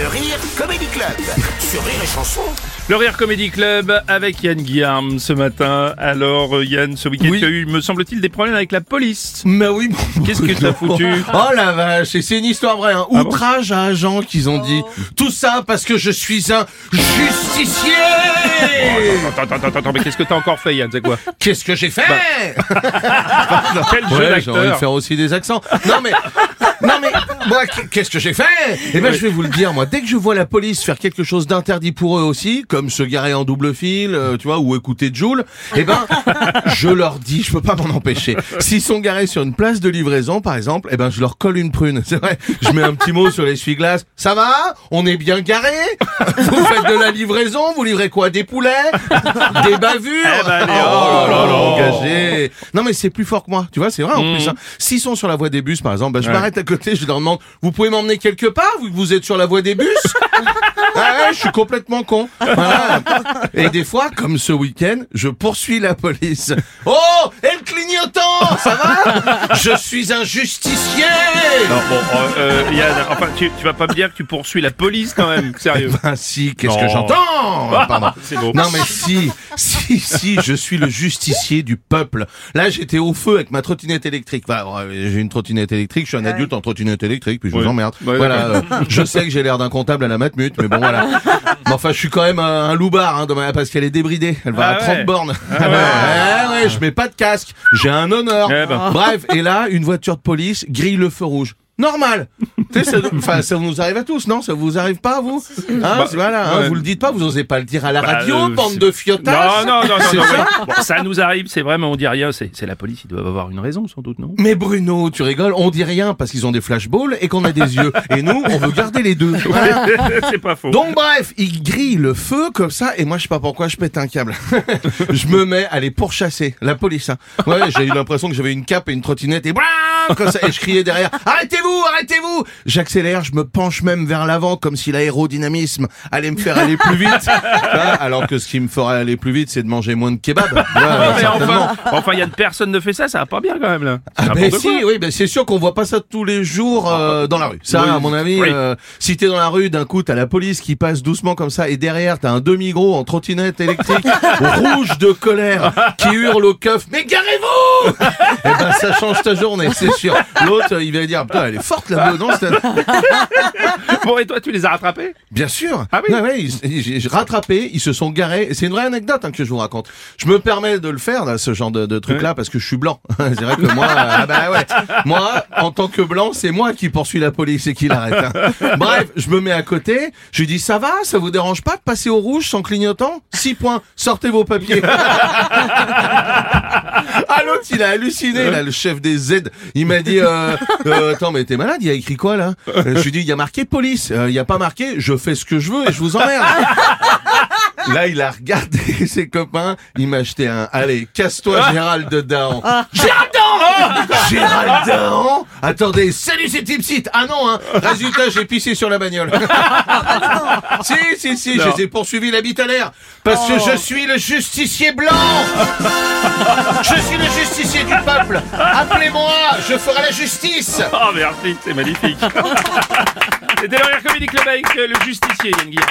Le Rire Comedy Club sur Rire et Chanson. Le Rire Comedy Club avec Yann Guillaume ce matin. Alors euh, Yann, ce week-end Oui. tu as eu, me semble-t-il, des problèmes avec la police. Mais oui. Qu'est-ce que t'as foutu Oh la vache, et c'est une histoire vraie. Hein. Ah bon Outrage à agent qu'ils ont dit. Tout ça parce que je suis un justicier. Attends, attends, attends, attends, mais qu'est-ce que t'as encore fait Yann C'est quoi Qu'est-ce que j'ai fait Quel jeu Ouais, j'ai envie de d'acteur faire aussi des accents. Non mais, non mais, moi, qu'est-ce que j'ai fait? Eh ben, je vais vous le dire, moi. Dès que je vois la police faire quelque chose d'interdit pour eux aussi, comme se garer en double fil, euh, tu vois, ou écouter Joule, eh ben, je leur dis, je peux pas m'en empêcher. S'ils sont garés sur une place de livraison, par exemple, eh ben, je leur colle une prune. C'est vrai. Je mets un petit mot sur l'essuie-glace. Ça va? On est bien garés Vous faites de la livraison? Vous livrez quoi? Des poulets? Des bavures? Eh ben, allez, Oh là là, oh. engagé. Non mais c'est plus fort que moi, tu vois, c'est vrai en plus. hein. S'ils sont sur la voie des bus par exemple, bah, je Ouais. m'arrête à côté, je leur demande, vous pouvez m'emmener quelque part vous êtes sur la voie des bus Ah ouais, je suis complètement con. Voilà. Et des fois, comme ce week-end, je poursuis la police. Oh, et le clignotant, ça va? Je suis un justicier Non, bon, euh, euh, Yann, enfin, tu, tu vas pas me dire que tu poursuis la police quand même, sérieux. Ah si, qu'est-ce Non. que j'entends Pardon. C'est beau. Non mais si, si, si, je suis le justicier du peuple. Là, j'étais au feu avec ma trottinette électrique. Enfin, ouais, j'ai une trottinette électrique, je suis un adulte en trottinette électrique, puis je Ouais. vous emmerde. Ouais, voilà, euh, je sais que j'ai l'air d'un comptable à la matmut, mais bon voilà. Mais enfin, je suis quand même un, un loupard, hein, ma- parce qu'elle est débridée. Elle va Ah à 30 ouais. bornes. Ah ouais. ouais, ouais, je mets pas de casque. J'ai un honneur. Eh ben. Bref, et là, une voiture de police grille le feu rouge. Normal. Tu sais, ça, enfin, ça nous arrive à tous, non? Ça vous arrive pas, à vous hein, Bah, Voilà, hein, vous le dites pas, vous osez pas le dire à la Bah, radio, euh, bande de fiotards. Non, non, non, non, C'est non, ça ouais. Bon, ça nous arrive, c'est vrai, mais on dit rien. C'est la police, ils doivent avoir une raison sans doute, non? Mais Bruno, tu rigoles, on dit rien parce qu'ils ont des flashballs et qu'on a des yeux. Et nous, on veut garder les deux. Voilà. C'est pas faux. Donc bref, ils grillent le feu comme ça et moi je sais pas pourquoi je pète un câble. je me mets à les pourchasser, la police. Hein. Ouais, j'ai eu l'impression que j'avais une cape et une trottinette et blam, comme ça et je criais derrière "Arrêtez-vous, arrêtez-vous J'accélère, je me penche même vers l'avant comme si l'aérodynamisme allait me faire aller plus vite. Alors que ce qui me ferait aller plus vite, c'est de manger moins de kebab. Ouais, Ah, mais enfin, enfin, Yann, personne ne fait ça, ça va pas bien quand même là. Ah ben si, oui, ben c'est sûr qu'on voit pas ça tous les jours euh, dans la rue. Ça, Oui. à mon avis, Oui. euh, si t'es dans la rue, d'un coup, t'as la police qui passe doucement comme ça, et derrière, t'as un demi-gros en trottinette électrique, rouge de colère, qui hurle au keuf, mais garez-vous Eh ben, ça change ta journée, c'est sûr. L'autre, il va dire, putain, elle est forte la c'est- Bon, et toi, tu les as rattrapés? Bien sûr. Ah oui? Ouais, ouais, ils- rattrapé, ils se sont garés. C'est une vraie anecdote hein, que je vous raconte. Je me permets de le faire, là, ce genre de, de truc-là, parce que je suis blanc. c'est vrai que moi, euh, ah bah ouais, moi, en tant que blanc, c'est moi qui poursuis la police et qui l'arrête. hein. Bref, je me mets à côté. Je lui dis, ça va, ça vous dérange pas de passer au rouge sans clignotant? Six points. Sortez vos papiers. Ah l'autre il a halluciné là le chef des Z. Il m'a dit euh, euh, attends mais t'es malade il y a écrit quoi là? Euh, je lui dis il y a marqué police. Euh, il y a pas marqué je fais ce que je veux et je vous emmerde. Là il a regardé ses copains. Il m'a acheté un allez casse-toi Gérald de Gérald Dahan Gérald Dahan attendez salut c'est Tipsit ah non hein résultat j'ai pissé sur la bagnole si si si je les ai poursuivis la bite à l'air parce que je suis le justicier blanc je suis le justicier du peuple. Appelez-moi, je ferai la justice. Oh, merci, c'est magnifique. C'était le Rire Comedy Club avec euh, le justicier, Yann Guillaume.